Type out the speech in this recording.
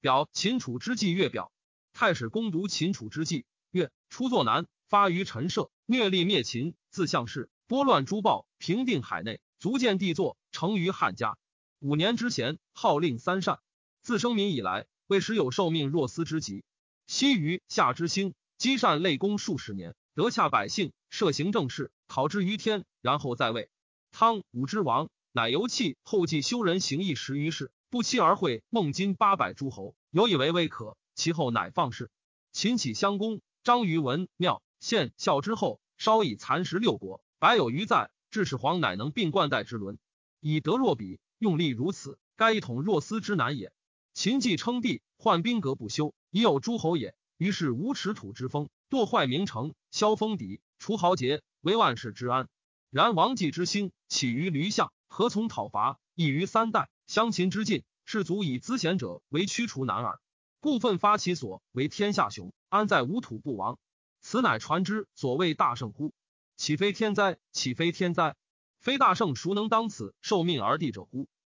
表秦楚之际月表。太史公读秦楚之际，曰：初作难，发于陈涉，虐力灭秦，自项氏，拨乱诸暴，平定海内，足见帝作，成于汉家。五年之前，号令三善。自生民以来，未时有受命若斯之极。昔于夏之兴，积善累功数十年，得洽百姓，设行政事，考之于天，然后在位。汤武之王，乃由弃后继修人行义十余世，不期而会孟津八百诸侯，有以为未可。其后乃放肆。秦起襄公，张于文庙献孝之后，稍以蚕食六国，百有余在。至始皇乃能并冠带之伦，以德若比，用力如此，该一统若斯之难也。秦既称帝，患兵革不休，已有诸侯也。于是无耻土之风，堕坏名城，削封邸，除豪杰，为万世之安。然王继之兴起于驴象，何从讨伐？异于三代。乡秦之尽，士卒以资贤者为驱除难耳。故奋发其所为天下雄，安在无土不亡？此乃传之所谓大圣乎？岂非天灾？岂非天灾？非大圣孰能当此受命而地者乎？